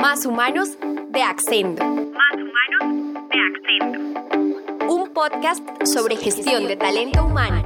Más Humanos de Accendo. Más Humanos de Accendo. Un podcast sobre gestión de talento humano.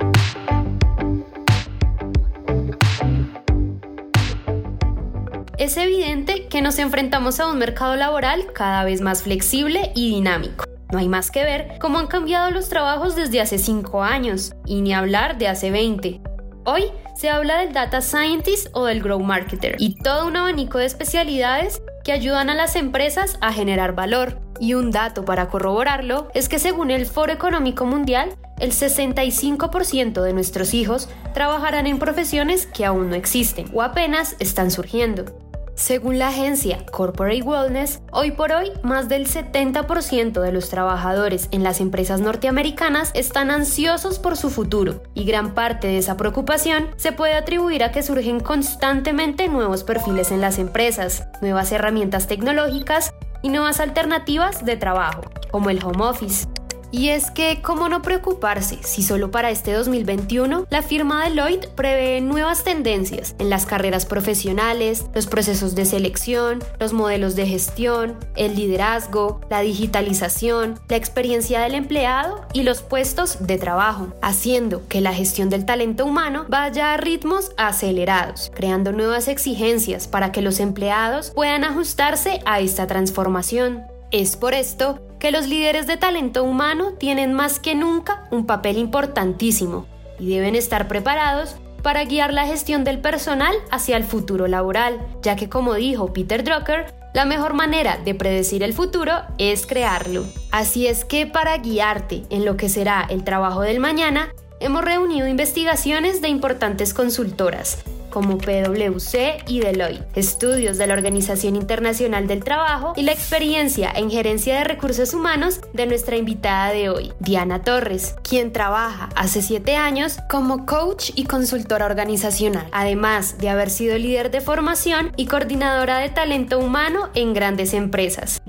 Es evidente que nos enfrentamos a un mercado laboral cada vez más flexible y dinámico. No hay más que ver cómo han cambiado los trabajos desde hace 5 años, y ni hablar de hace 20. Hoy se habla del Data Scientist o del Grow Marketer y todo un abanico de especialidades que ayudan a las empresas a generar valor. Y un dato para corroborarlo es que según el Foro Económico Mundial, el 65% de nuestros hijos trabajarán en profesiones que aún no existen o apenas están surgiendo. Según la agencia Corporate Wellness, hoy por hoy más del 70% de los trabajadores en las empresas norteamericanas están ansiosos por su futuro y gran parte de esa preocupación se puede atribuir a que surgen constantemente nuevos perfiles en las empresas, nuevas herramientas tecnológicas y nuevas alternativas de trabajo, como el home office. Y es que, ¿cómo no preocuparse si solo para este 2021 la firma Deloitte prevé nuevas tendencias en las carreras profesionales, los procesos de selección, los modelos de gestión, el liderazgo, la digitalización, la experiencia del empleado y los puestos de trabajo, haciendo que la gestión del talento humano vaya a ritmos acelerados, creando nuevas exigencias para que los empleados puedan ajustarse a esta transformación. Es por esto que los líderes de talento humano tienen más que nunca un papel importantísimo y deben estar preparados para guiar la gestión del personal hacia el futuro laboral, ya que como dijo Peter Drucker, la mejor manera de predecir el futuro es crearlo. Así es que para guiarte en lo que será el trabajo del mañana, hemos reunido investigaciones de importantes consultoras, como PwC y Deloitte, estudios de la Organización Internacional del Trabajo y la experiencia en gerencia de recursos humanos de nuestra invitada de hoy, Diana Torres, quien trabaja hace siete años como coach y consultora organizacional, además de haber sido líder de formación y coordinadora de talento humano en grandes empresas.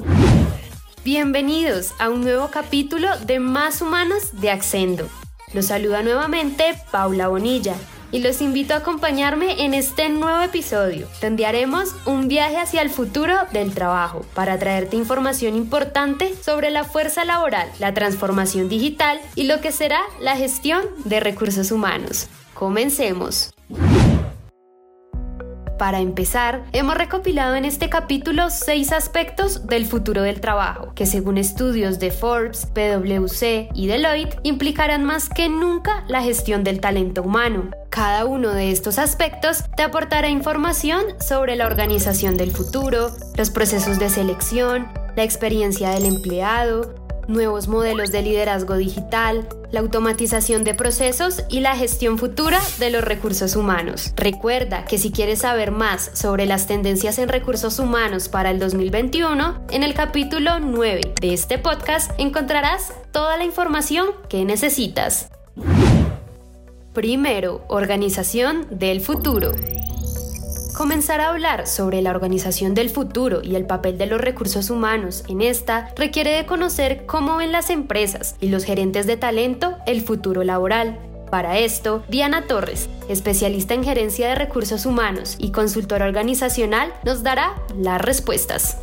Bienvenidos a un nuevo capítulo de Más Humanos de Accendo. Los saluda nuevamente Paula Bonilla y los invito a acompañarme en este nuevo episodio, donde haremos un viaje hacia el futuro del trabajo para traerte información importante sobre la fuerza laboral, la transformación digital y lo que será la gestión de recursos humanos. Comencemos. Para empezar, hemos recopilado en este capítulo seis aspectos del futuro del trabajo, que según estudios de Forbes, PwC y Deloitte, implicarán más que nunca la gestión del talento humano. Cada uno de estos aspectos te aportará información sobre la organización del futuro, los procesos de selección, la experiencia del empleado, nuevos modelos de liderazgo digital, la automatización de procesos y la gestión futura de los recursos humanos. Recuerda que si quieres saber más sobre las tendencias en recursos humanos para el 2021, en el capítulo 9 de este podcast encontrarás toda la información que necesitas. Primero, organización del futuro. Comenzar a hablar sobre la organización del futuro y el papel de los recursos humanos en esta requiere de conocer cómo ven las empresas y los gerentes de talento el futuro laboral. Para esto, Diana Torres, especialista en gerencia de recursos humanos y consultora organizacional, nos dará las respuestas.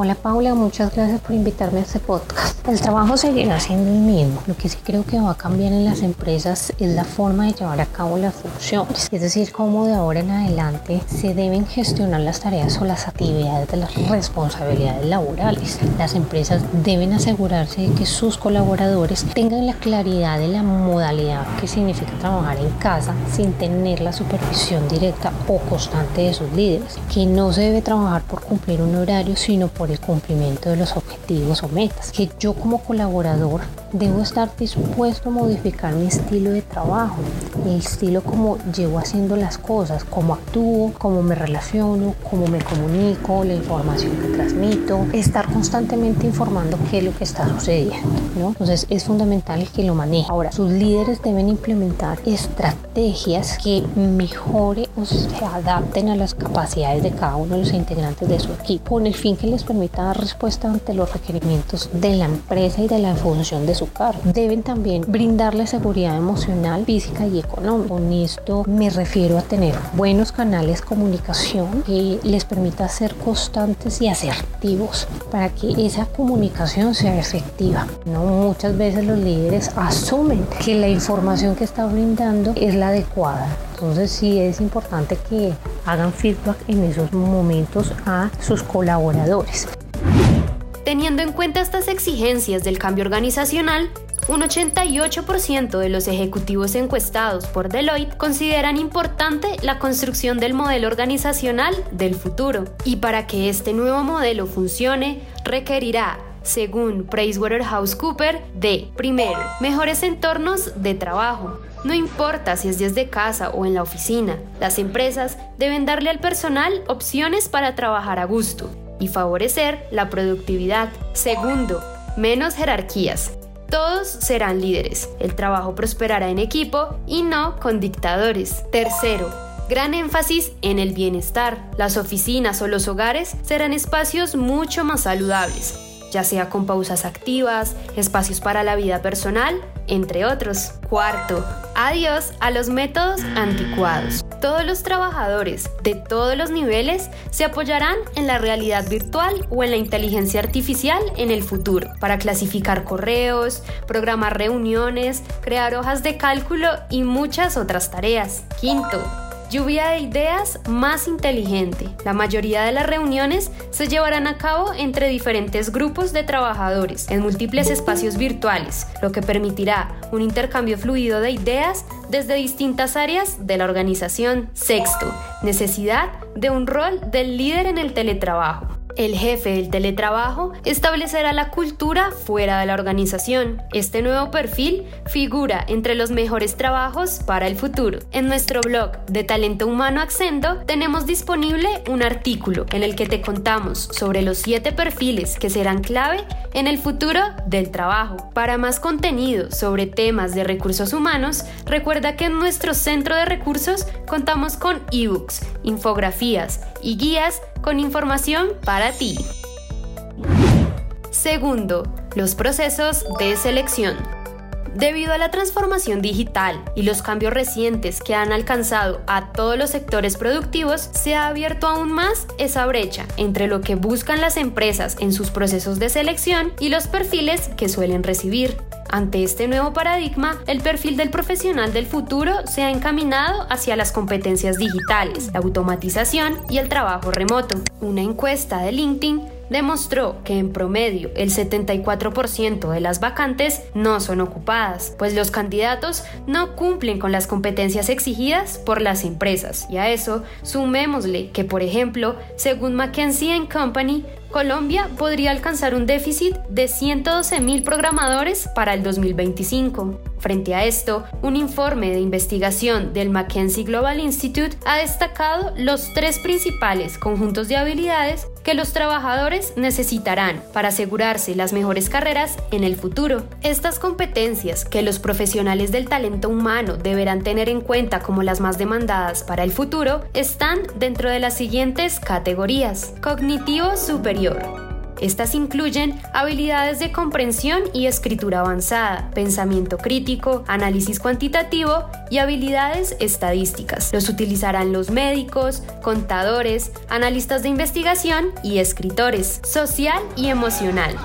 Hola Paula, muchas gracias por invitarme a este podcast. El trabajo seguirá siendo el mismo. Lo que sí creo que va a cambiar en las empresas es la forma de llevar a cabo las funciones. Es decir, cómo de ahora en adelante se deben gestionar las tareas o las actividades de las responsabilidades laborales. Las empresas deben asegurarse de que sus colaboradores tengan la claridad de la modalidad que significa trabajar en casa sin tener la supervisión directa o constante de sus líderes. Que no se debe trabajar por cumplir un horario, sino por el cumplimiento de los objetivos o metas. Que yo como colaborador debo estar dispuesto a modificar mi estilo de trabajo, el estilo como llevo haciendo las cosas, cómo actúo, cómo me relaciono, cómo me comunico, la información que transmito, estar constantemente informando qué es lo que está sucediendo. ¿no? Entonces es fundamental que lo maneje. Ahora, sus líderes deben implementar estrategias que mejore o se adapten a las capacidades de cada uno de los integrantes de su equipo, con el fin que les permita permita dar respuesta ante los requerimientos de la empresa y de la función de su cargo. Deben también brindarle seguridad emocional, física y económica. Con esto me refiero a tener buenos canales de comunicación que les permita ser constantes y asertivos para que esa comunicación sea efectiva. No muchas veces los líderes asumen que la información que está brindando es la adecuada. Entonces sí es importante que hagan feedback en esos momentos a sus colaboradores. Teniendo en cuenta estas exigencias del cambio organizacional, un 88% de los ejecutivos encuestados por Deloitte consideran importante la construcción del modelo organizacional del futuro. Y para que este nuevo modelo funcione, requerirá según PricewaterhouseCoopers, de, primero, mejores entornos de trabajo. No importa si es desde casa o en la oficina, las empresas deben darle al personal opciones para trabajar a gusto y favorecer la productividad. Segundo, menos jerarquías. Todos serán líderes. El trabajo prosperará en equipo y no con dictadores. Tercero, gran énfasis en el bienestar. Las oficinas o los hogares serán espacios mucho más saludables, ya sea con pausas activas, espacios para la vida personal, entre otros. Cuarto, adiós a los métodos anticuados. Todos los trabajadores de todos los niveles se apoyarán en la realidad virtual o en la inteligencia artificial en el futuro para clasificar correos, programar reuniones, crear hojas de cálculo y muchas otras tareas. Quinto, Lluvia de ideas más inteligente. La mayoría de las reuniones se llevarán a cabo entre diferentes grupos de trabajadores en múltiples espacios virtuales, lo que permitirá un intercambio fluido de ideas desde distintas áreas de la organización. Sexto, necesidad de un rol del líder en el teletrabajo el jefe del teletrabajo establecerá la cultura fuera de la organización. Este nuevo perfil figura entre los mejores trabajos para el futuro. En nuestro blog de Talento Humano Accendo tenemos disponible un artículo en el que te contamos sobre los siete perfiles que serán clave en el futuro del trabajo. Para más contenido sobre temas de recursos humanos, recuerda que en nuestro centro de recursos contamos con ebooks, infografías y guías con información para ti. Segundo, los procesos de selección. Debido a la transformación digital y los cambios recientes que han alcanzado a todos los sectores productivos, se ha abierto aún más esa brecha entre lo que buscan las empresas en sus procesos de selección y los perfiles que suelen recibir. Ante este nuevo paradigma, el perfil del profesional del futuro se ha encaminado hacia las competencias digitales, la automatización y el trabajo remoto. Una encuesta de LinkedIn demostró que en promedio el 74% de las vacantes no son ocupadas, pues los candidatos no cumplen con las competencias exigidas por las empresas. Y a eso sumémosle que, por ejemplo, según McKinsey Company, Colombia podría alcanzar un déficit de 112.000 programadores para el 2025. Frente a esto, un informe de investigación del Mackenzie Global Institute ha destacado los tres principales conjuntos de habilidades que los trabajadores necesitarán para asegurarse las mejores carreras en el futuro. Estas competencias que los profesionales del talento humano deberán tener en cuenta como las más demandadas para el futuro están dentro de las siguientes categorías. Cognitivo superior estas incluyen habilidades de comprensión y escritura avanzada, pensamiento crítico, análisis cuantitativo y habilidades estadísticas. Los utilizarán los médicos, contadores, analistas de investigación y escritores. Social y emocional.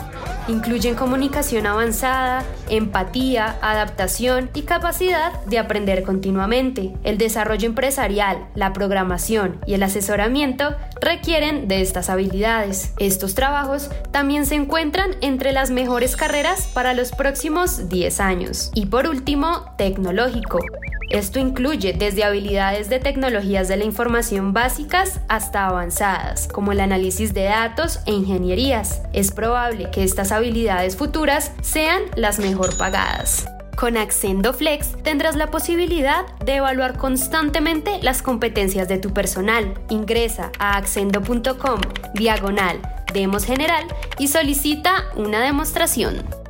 Incluyen comunicación avanzada, empatía, adaptación y capacidad de aprender continuamente. El desarrollo empresarial, la programación y el asesoramiento requieren de estas habilidades. Estos trabajos también se encuentran entre las mejores carreras para los próximos 10 años. Y por último, tecnológico. Esto incluye desde habilidades de tecnologías de la información básicas hasta avanzadas, como el análisis de datos e ingenierías. Es probable que estas habilidades futuras sean las mejor pagadas. Con Accendo Flex tendrás la posibilidad de evaluar constantemente las competencias de tu personal. Ingresa a accendo.com diagonal demos general y solicita una demostración.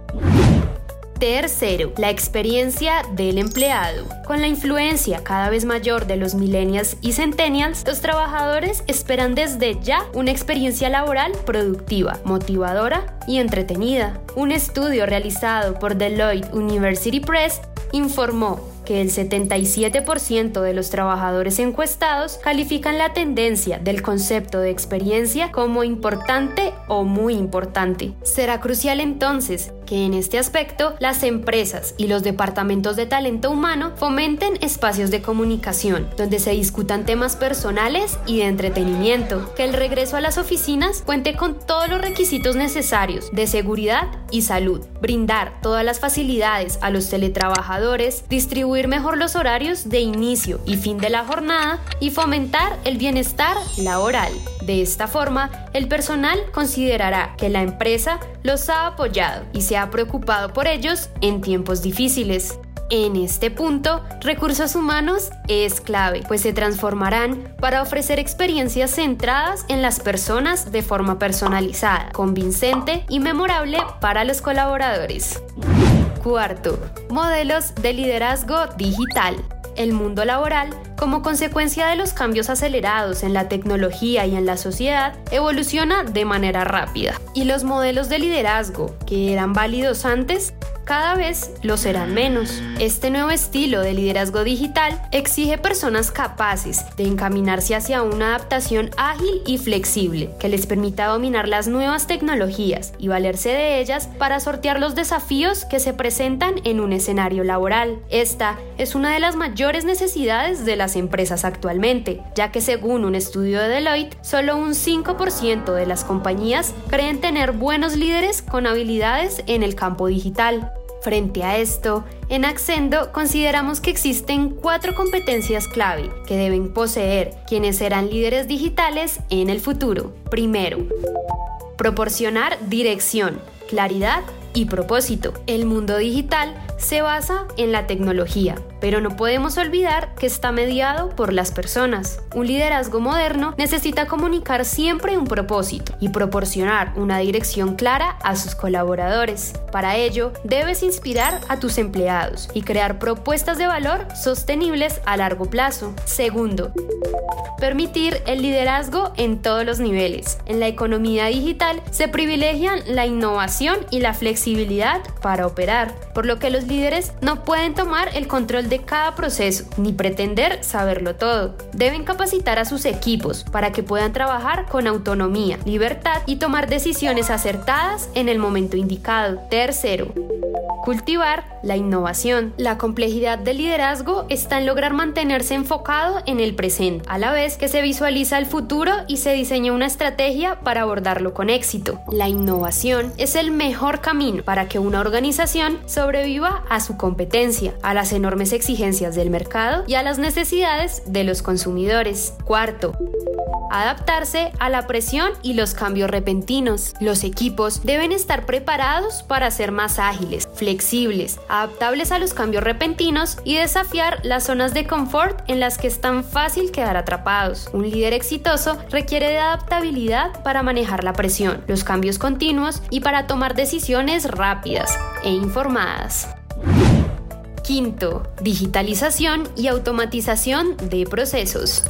Tercero, la experiencia del empleado. Con la influencia cada vez mayor de los millennials y centennials, los trabajadores esperan desde ya una experiencia laboral productiva, motivadora y entretenida. Un estudio realizado por Deloitte University Press informó que el 77% de los trabajadores encuestados califican la tendencia del concepto de experiencia como importante o muy importante. Será crucial entonces que en este aspecto las empresas y los departamentos de talento humano fomenten espacios de comunicación donde se discutan temas personales y de entretenimiento, que el regreso a las oficinas cuente con todos los requisitos necesarios de seguridad y salud, brindar todas las facilidades a los teletrabajadores, distribuir mejor los horarios de inicio y fin de la jornada y fomentar el bienestar laboral. De esta forma, el personal considerará que la empresa los ha apoyado y se ha preocupado por ellos en tiempos difíciles. En este punto, recursos humanos es clave, pues se transformarán para ofrecer experiencias centradas en las personas de forma personalizada, convincente y memorable para los colaboradores. Cuarto, modelos de liderazgo digital. El mundo laboral como consecuencia de los cambios acelerados en la tecnología y en la sociedad, evoluciona de manera rápida. Y los modelos de liderazgo que eran válidos antes cada vez lo serán menos. Este nuevo estilo de liderazgo digital exige personas capaces de encaminarse hacia una adaptación ágil y flexible que les permita dominar las nuevas tecnologías y valerse de ellas para sortear los desafíos que se presentan en un escenario laboral. Esta es una de las mayores necesidades de las empresas actualmente, ya que según un estudio de Deloitte, solo un 5% de las compañías creen tener buenos líderes con habilidades en el campo digital. Frente a esto, en Accendo consideramos que existen cuatro competencias clave que deben poseer quienes serán líderes digitales en el futuro. Primero, proporcionar dirección, claridad y propósito. El mundo digital se basa en la tecnología, pero no podemos olvidar que está mediado por las personas. Un liderazgo moderno necesita comunicar siempre un propósito y proporcionar una dirección clara a sus colaboradores. Para ello, debes inspirar a tus empleados y crear propuestas de valor sostenibles a largo plazo. Segundo, permitir el liderazgo en todos los niveles. En la economía digital se privilegian la innovación y la flexibilidad para operar, por lo que los líderes no pueden tomar el control de cada proceso ni pretender saberlo todo. Deben capacitar a sus equipos para que puedan trabajar con autonomía, libertad y tomar decisiones acertadas en el momento indicado. Tercero, cultivar la innovación. La complejidad del liderazgo está en lograr mantenerse enfocado en el presente, a la vez que se visualiza el futuro y se diseña una estrategia para abordarlo con éxito. La innovación es el mejor camino para que una organización sobreviva a su competencia, a las enormes exigencias del mercado y a las necesidades de los consumidores. Cuarto, adaptarse a la presión y los cambios repentinos. Los equipos deben estar preparados para ser más ágiles, flexibles, adaptables a los cambios repentinos y desafiar las zonas de confort en las que es tan fácil quedar atrapados. Un líder exitoso requiere de adaptabilidad para manejar la presión, los cambios continuos y para tomar decisiones rápidas e informadas. Quinto, digitalización y automatización de procesos.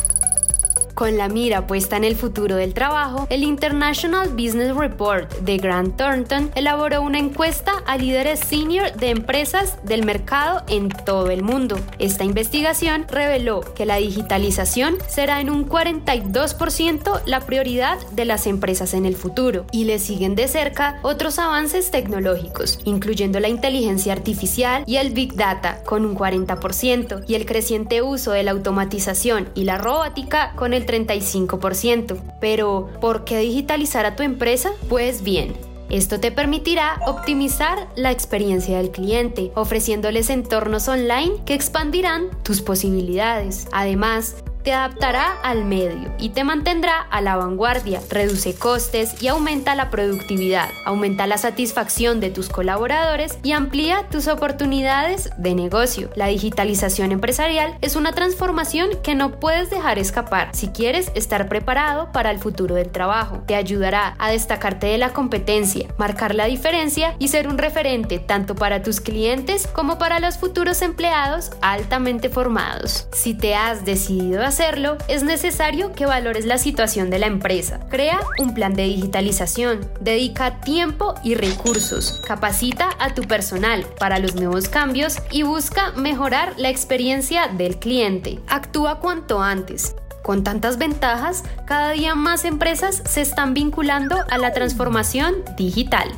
Con la mira puesta en el futuro del trabajo, el International Business Report de Grant Thornton elaboró una encuesta a líderes senior de empresas del mercado en todo el mundo. Esta investigación reveló que la digitalización será en un 42% la prioridad de las empresas en el futuro y le siguen de cerca otros avances tecnológicos, incluyendo la inteligencia artificial y el Big Data con un 40% y el creciente uso de la automatización y la robótica con el 35%. Pero, ¿por qué digitalizar a tu empresa? Pues bien, esto te permitirá optimizar la experiencia del cliente, ofreciéndoles entornos online que expandirán tus posibilidades. Además, te adaptará al medio y te mantendrá a la vanguardia, reduce costes y aumenta la productividad, aumenta la satisfacción de tus colaboradores y amplía tus oportunidades de negocio. La digitalización empresarial es una transformación que no puedes dejar escapar si quieres estar preparado para el futuro del trabajo. Te ayudará a destacarte de la competencia, marcar la diferencia y ser un referente tanto para tus clientes como para los futuros empleados altamente formados. Si te has decidido hacerlo, es necesario que valores la situación de la empresa. Crea un plan de digitalización, dedica tiempo y recursos, capacita a tu personal para los nuevos cambios y busca mejorar la experiencia del cliente. Actúa cuanto antes. Con tantas ventajas, cada día más empresas se están vinculando a la transformación digital.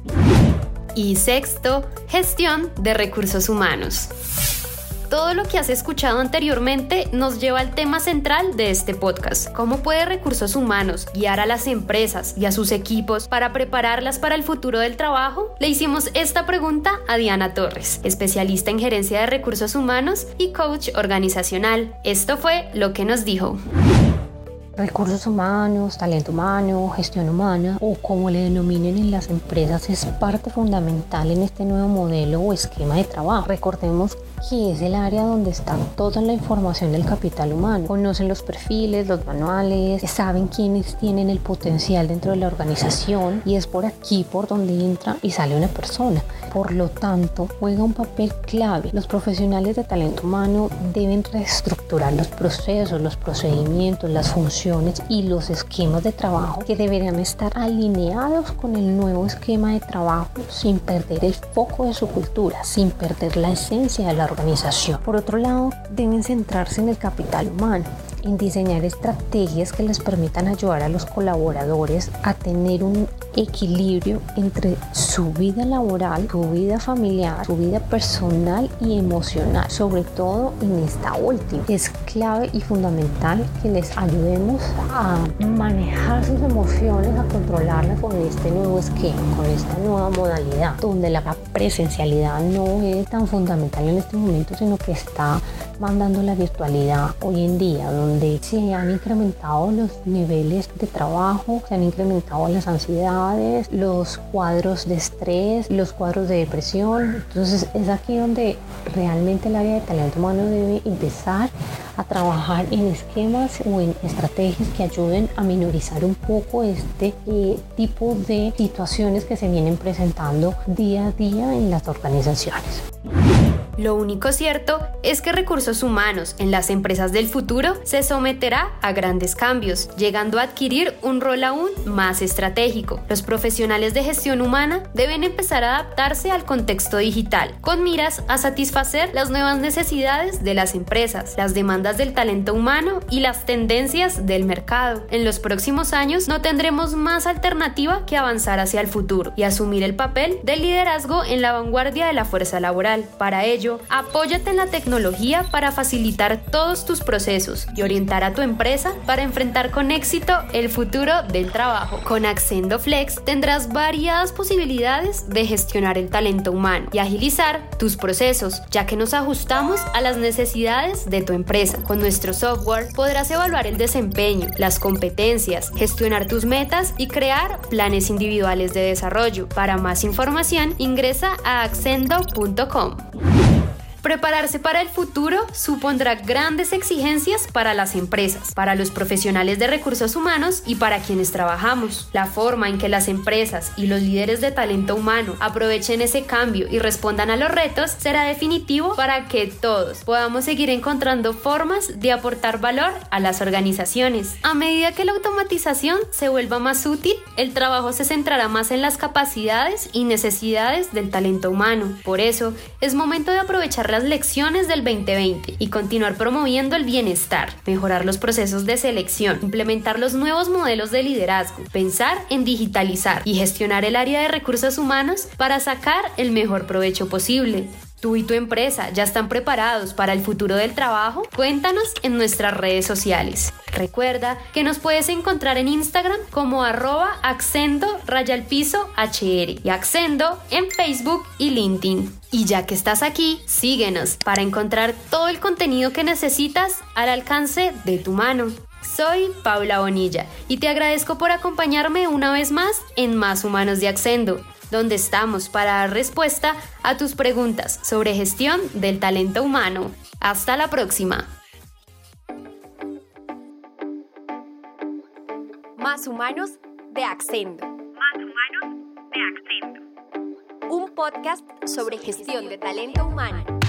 Y sexto, gestión de recursos humanos. Todo lo que has escuchado anteriormente nos lleva al tema central de este podcast. ¿Cómo puede recursos humanos guiar a las empresas y a sus equipos para prepararlas para el futuro del trabajo? Le hicimos esta pregunta a Diana Torres, especialista en gerencia de recursos humanos y coach organizacional. Esto fue lo que nos dijo. Recursos humanos, talento humano, gestión humana o como le denominen en las empresas es parte fundamental en este nuevo modelo o esquema de trabajo. Recordemos que es el área donde está toda la información del capital humano. Conocen los perfiles, los manuales, saben quiénes tienen el potencial dentro de la organización y es por aquí por donde entra y sale una persona. Por lo tanto, juega un papel clave. Los profesionales de talento humano deben reestructurar los procesos, los procedimientos, las funciones y los esquemas de trabajo que deberían estar alineados con el nuevo esquema de trabajo sin perder el foco de su cultura, sin perder la esencia de la organización. Por otro lado, deben centrarse en el capital humano en diseñar estrategias que les permitan ayudar a los colaboradores a tener un equilibrio entre su vida laboral, su vida familiar, su vida personal y emocional, sobre todo en esta última. Es clave y fundamental que les ayudemos a manejar sus emociones, a controlarlas con este nuevo esquema, con esta nueva modalidad, donde la presencialidad no es tan fundamental en este momento, sino que está mandando la virtualidad hoy en día, donde se han incrementado los niveles de trabajo, se han incrementado las ansiedades, los cuadros de estrés, los cuadros de depresión. Entonces es aquí donde realmente el área de talento humano debe empezar a trabajar en esquemas o en estrategias que ayuden a minorizar un poco este eh, tipo de situaciones que se vienen presentando día a día en las organizaciones. Lo único cierto es que recursos humanos en las empresas del futuro se someterá a grandes cambios, llegando a adquirir un rol aún más estratégico. Los profesionales de gestión humana deben empezar a adaptarse al contexto digital, con miras a satisfacer las nuevas necesidades de las empresas, las demandas del talento humano y las tendencias del mercado. En los próximos años no tendremos más alternativa que avanzar hacia el futuro y asumir el papel de liderazgo en la vanguardia de la fuerza laboral. Para ello, apóyate en la tecnología para facilitar todos tus procesos y orientar a tu empresa para enfrentar con éxito el futuro del trabajo. Con Accendo Flex tendrás variadas posibilidades de gestionar el talento humano y agilizar tus procesos, ya que nos ajustamos a las necesidades de tu empresa. Con nuestro software podrás evaluar el desempeño, las competencias, gestionar tus metas y crear planes individuales de desarrollo. Para más información, ingresa a accendo.com. Prepararse para el futuro supondrá grandes exigencias para las empresas, para los profesionales de recursos humanos y para quienes trabajamos. La forma en que las empresas y los líderes de talento humano aprovechen ese cambio y respondan a los retos será definitivo para que todos podamos seguir encontrando formas de aportar valor a las organizaciones. A medida que la automatización se vuelva más útil, el trabajo se centrará más en las capacidades y necesidades del talento humano. Por eso, es momento de aprovechar las lecciones del 2020 y continuar promoviendo el bienestar, mejorar los procesos de selección, implementar los nuevos modelos de liderazgo, pensar en digitalizar y gestionar el área de recursos humanos para sacar el mejor provecho posible. ¿Tú y tu empresa ya están preparados para el futuro del trabajo? Cuéntanos en nuestras redes sociales. Recuerda que nos puedes encontrar en Instagram como arroba accendo piso hr y accendo en Facebook y LinkedIn. Y ya que estás aquí, síguenos para encontrar todo el contenido que necesitas al alcance de tu mano. Soy Paula Bonilla y te agradezco por acompañarme una vez más en Más Humanos de Accendo, donde estamos para dar respuesta a tus preguntas sobre gestión del talento humano. Hasta la próxima. Más Humanos de Accendo. Más humanos de Accento. Un podcast sobre gestión de talento humano.